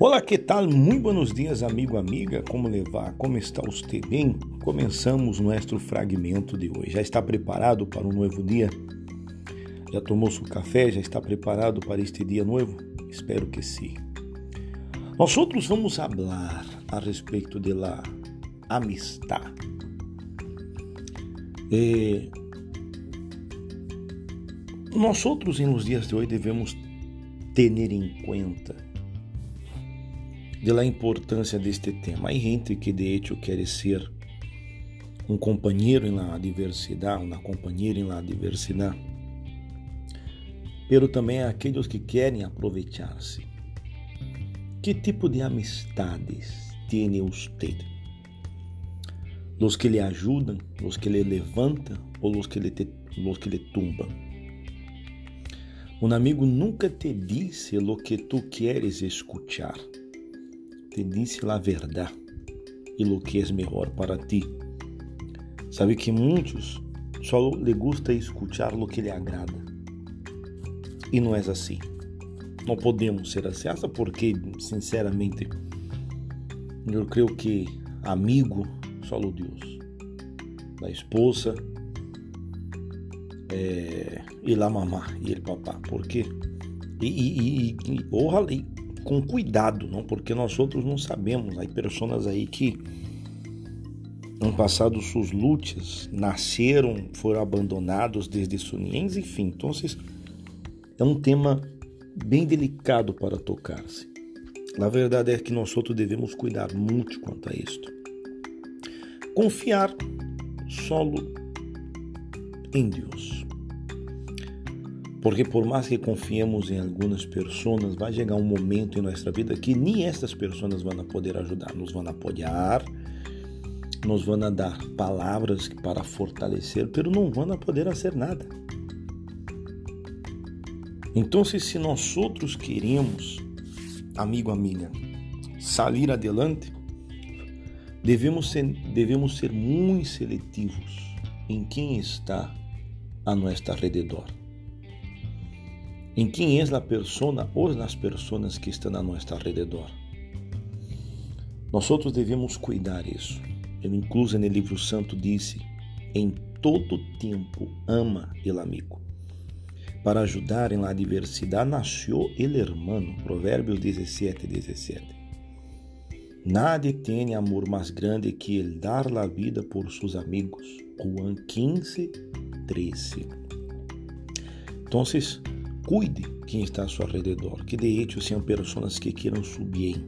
Olá, que tal? Muito buenos dias, amigo, amiga. Como levar? Como está você? Bem, começamos nosso fragmento de hoje. Já está preparado para um novo dia? Já tomou seu café? Já está preparado para este dia novo? Espero que sim. Nós outros vamos falar a respeito de la amistad. Eh, nós outros, nos dias de hoje, devemos ter em conta da importância deste tema. Há gente que de hecho quer ser um companheiro na diversidade, uma companheira na diversidade, pero também aqueles que querem aproveitar-se. Que tipo de amistades tem você? Os que lhe ajudam, os que lhe levantam ou os que lhe, te, que lhe tumbam? Um amigo nunca te disse o que tu queres escuchar te disse a verdade e o que é melhor para ti. Sabe que muitos só lhe gusta escuchar o que lhe agrada. E não é assim. Não podemos ser assim. Porque, sinceramente, eu creio que amigo só o Deus. Da esposa é, e lá mamá e ele papá. Por quê? E, e, e, e, e com cuidado, não? Porque nós outros não sabemos. Há pessoas aí que han passado suas lutas, nasceram, foram abandonados desde suniens, enfim. Então, é um tema bem delicado para tocar-se. A verdade é que nós outros devemos cuidar muito quanto a isto. Confiar solo em Deus. Porque por mais que confiemos em algumas pessoas, vai chegar um momento em nossa vida que nem estas pessoas vão poder ajudar, nos vão apoiar, nos vão dar palavras para fortalecer, mas não vão poder fazer nada. Então, se nós outros queremos, amigo, amiga, sair adelante, devemos ser, devemos ser muito seletivos em quem está a nosso redor em quem é a persona ou nas pessoas que estão a alrededor. Nós outros devemos cuidar isso. Ele incluso no livro santo disse: em todo tempo ama el amigo. Para ajudar em la diversidade nasceu el hermano. Provérbios 17, 17. Nadie tem amor mais grande que el dar la vida por seus amigos. Juan 15, 13. Então, Cuide quem está a seu redor, que de hecho sejam pessoas que queiram subir,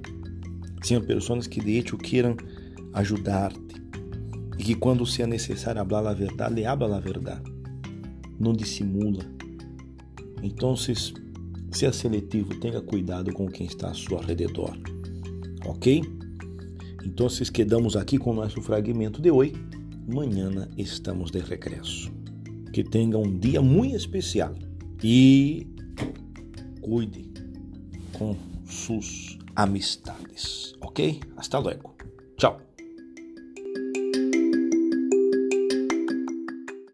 sejam pessoas que de hecho queiram ajudar-te e que quando seja necessário falar a verdade, habla a verdade, não dissimula. Então, seja seletivo, tenha cuidado com quem está a seu redor, ok? Então, quedamos aqui com o nosso fragmento de hoje. Amanhã estamos de regresso. Que tenha um dia muito especial e cuide com suas amistades, ok? Hasta luego. Tchau.